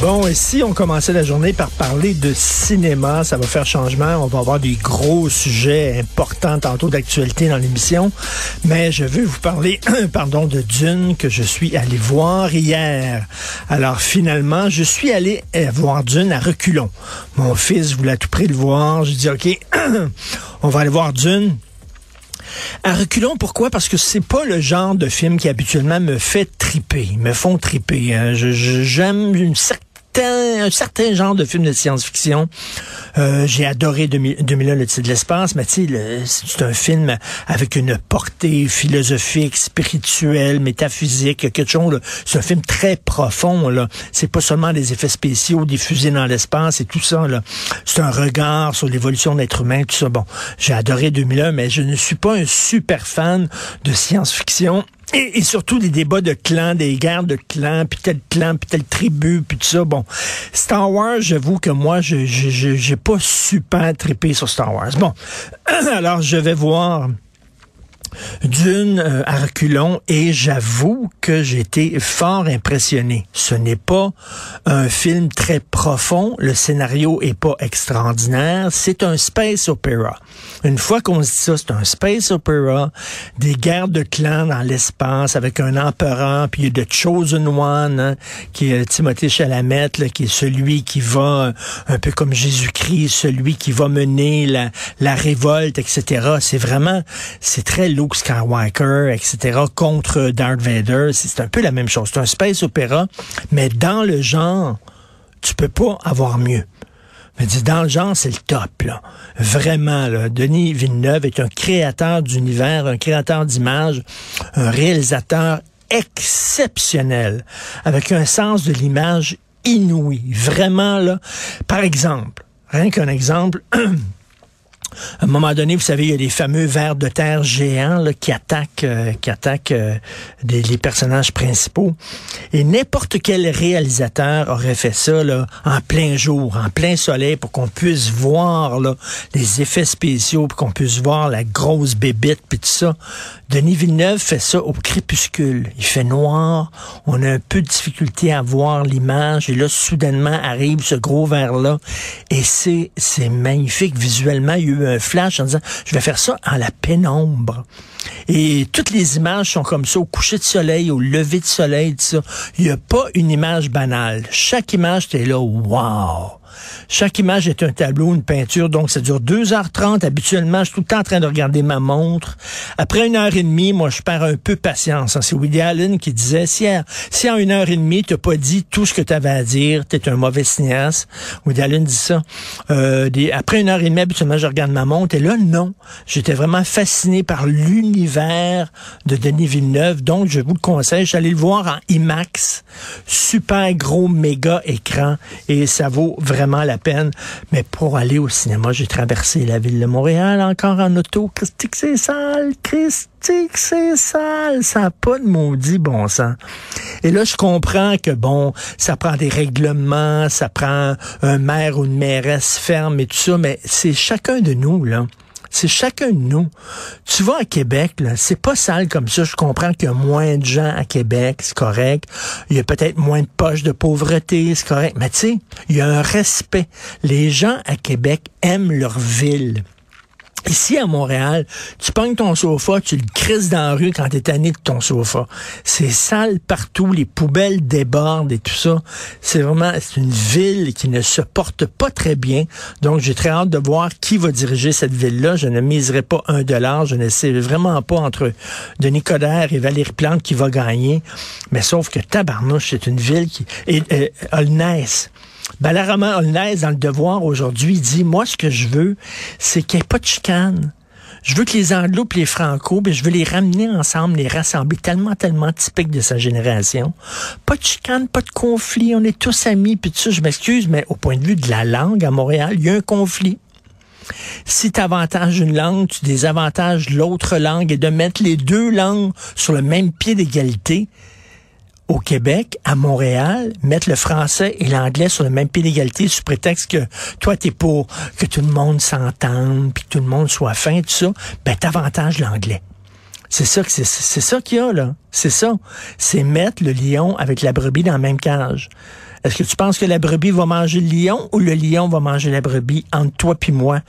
Bon, et si on commençait la journée par parler de cinéma, ça va faire changement. On va avoir des gros sujets importants tantôt d'actualité dans l'émission. Mais je veux vous parler, pardon, de Dune que je suis allé voir hier. Alors finalement, je suis allé euh, voir Dune à reculons. Mon fils voulait tout prix le voir. J'ai dit, OK, on va aller voir Dune. À reculons, pourquoi? Parce que c'est pas le genre de film qui habituellement me fait triper, me font triper. hein. J'aime une certaine un certain genre de film de science-fiction. Euh, J'ai adoré 2000 2001, le titre de l'espace, mais tu c'est un film avec une portée philosophique, spirituelle, métaphysique, quelque chose. C'est un film très profond. là. C'est pas seulement des effets spéciaux diffusés dans l'espace et tout ça. là. C'est un regard sur l'évolution de l'être humain, tout ça. Bon, j'ai adoré 2001, mais je ne suis pas un super fan de science-fiction. Et, et surtout des débats de clans, des guerres de clans, puis tel clan, puis telle tribu, puis tout ça. Bon, Star Wars, j'avoue que moi, je- j'ai pas super trippé sur Star Wars. Bon, alors je vais voir d'une euh, et j'avoue que j'ai été fort impressionné. Ce n'est pas un film très profond, le scénario est pas extraordinaire, c'est un space opera. Une fois qu'on se dit ça, c'est un space opera, des guerres de clans dans l'espace avec un empereur, puis il y a The Chosen One, hein, qui est Timothée Chalamet, là, qui est celui qui va, euh, un peu comme Jésus-Christ, celui qui va mener la, la révolte, etc. C'est vraiment, c'est très Skywalker, etc., contre Darth Vader. C'est un peu la même chose. C'est un space opéra, mais dans le genre, tu peux pas avoir mieux. Mais dans le genre, c'est le top. Vraiment. Denis Villeneuve est un créateur d'univers, un créateur d'images, un réalisateur exceptionnel, avec un sens de l'image inouï. Vraiment, là. Par exemple, rien qu'un exemple, à un moment donné, vous savez, il y a les fameux vers de terre géants là, qui attaquent, euh, qui attaquent euh, des- les personnages principaux. Et n'importe quel réalisateur aurait fait ça là, en plein jour, en plein soleil, pour qu'on puisse voir là, les effets spéciaux, pour qu'on puisse voir la grosse bébite, puis tout ça. Denis Villeneuve fait ça au crépuscule. Il fait noir, on a un peu de difficulté à voir l'image, et là, soudainement, arrive ce gros verre-là, et c'est magnifique visuellement. Un flash en disant, je vais faire ça en la pénombre. Et toutes les images sont comme ça, au coucher de soleil, au lever de soleil, tout ça. Il n'y a pas une image banale. Chaque image, t'es là, wow! Chaque image est un tableau, une peinture, donc ça dure 2h30. Habituellement, je suis tout le temps en train de regarder ma montre. Après une heure et demie, moi, je perds un peu patience. hein. C'est Woody Allen qui disait, si, si en une heure et demie, t'as pas dit tout ce que tu avais à dire, t'es un mauvais cinéaste. Woody Allen dit ça. Euh, après une heure et demie, habituellement, je regarde ma montre. Et là, non. J'étais vraiment fasciné par l'univers de Denis Villeneuve. Donc, je vous le conseille. Allé le voir en IMAX. Super gros, méga écran. Et ça vaut vraiment la peine. Mais pour aller au cinéma, j'ai traversé la ville de Montréal encore en auto. Christique, c'est sale. Christique, c'est sale. Ça n'a pas de maudit bon sens. Et là, je comprends que, bon, ça prend des règlements, ça prend un maire ou une mairesse ferme et tout ça, mais c'est chacun de nous, là. C'est chacun de nous. Tu vas à Québec, c'est pas sale comme ça. Je comprends qu'il y a moins de gens à Québec, c'est correct. Il y a peut-être moins de poches de pauvreté, c'est correct. Mais tu sais, il y a un respect. Les gens à Québec aiment leur ville. Ici, à Montréal, tu pognes ton sofa, tu le crises dans la rue quand t'es tanné de ton sofa. C'est sale partout, les poubelles débordent et tout ça. C'est vraiment, c'est une ville qui ne se porte pas très bien. Donc, j'ai très hâte de voir qui va diriger cette ville-là. Je ne miserai pas un dollar. Je ne sais vraiment pas entre Denis Coderre et Valérie Plante qui va gagner. Mais sauf que Tabarnouche, c'est une ville qui... Et, Holness, Balarama Holness, dans le devoir aujourd'hui, dit, moi, ce que je veux, c'est qu'il n'y ait pas de chicane. Je veux que les Anglo et les Franco, ben, je veux les ramener ensemble, les rassembler, tellement, tellement typiques de sa génération. Pas de chicane, pas de conflit, on est tous amis, puis tout ça, je m'excuse, mais au point de vue de la langue à Montréal, il y a un conflit. Si tu avantages une langue, tu désavantages l'autre langue et de mettre les deux langues sur le même pied d'égalité, au Québec, à Montréal, mettre le français et l'anglais sur le même pied d'égalité sous prétexte que toi, t'es pour que tout le monde s'entende, puis que tout le monde soit fin, tout ça, ben t'avantages l'anglais. C'est ça que c'est, c'est ça qu'il y a, là. C'est ça. C'est mettre le lion avec la brebis dans la même cage. Est-ce que tu penses que la brebis va manger le lion ou le lion va manger la brebis entre toi puis moi?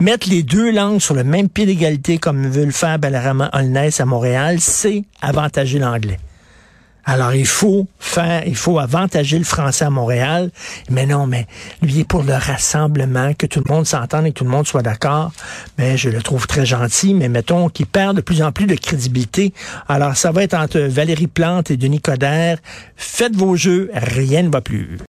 Mettre les deux langues sur le même pied d'égalité comme veut le faire Bellarama Holness à Montréal, c'est avantager l'anglais. Alors, il faut faire, il faut avantager le français à Montréal. Mais non, mais lui est pour le rassemblement, que tout le monde s'entende et que tout le monde soit d'accord. Mais je le trouve très gentil, mais mettons qu'il perd de plus en plus de crédibilité. Alors, ça va être entre Valérie Plante et Denis Coderre. Faites vos jeux, rien ne va plus.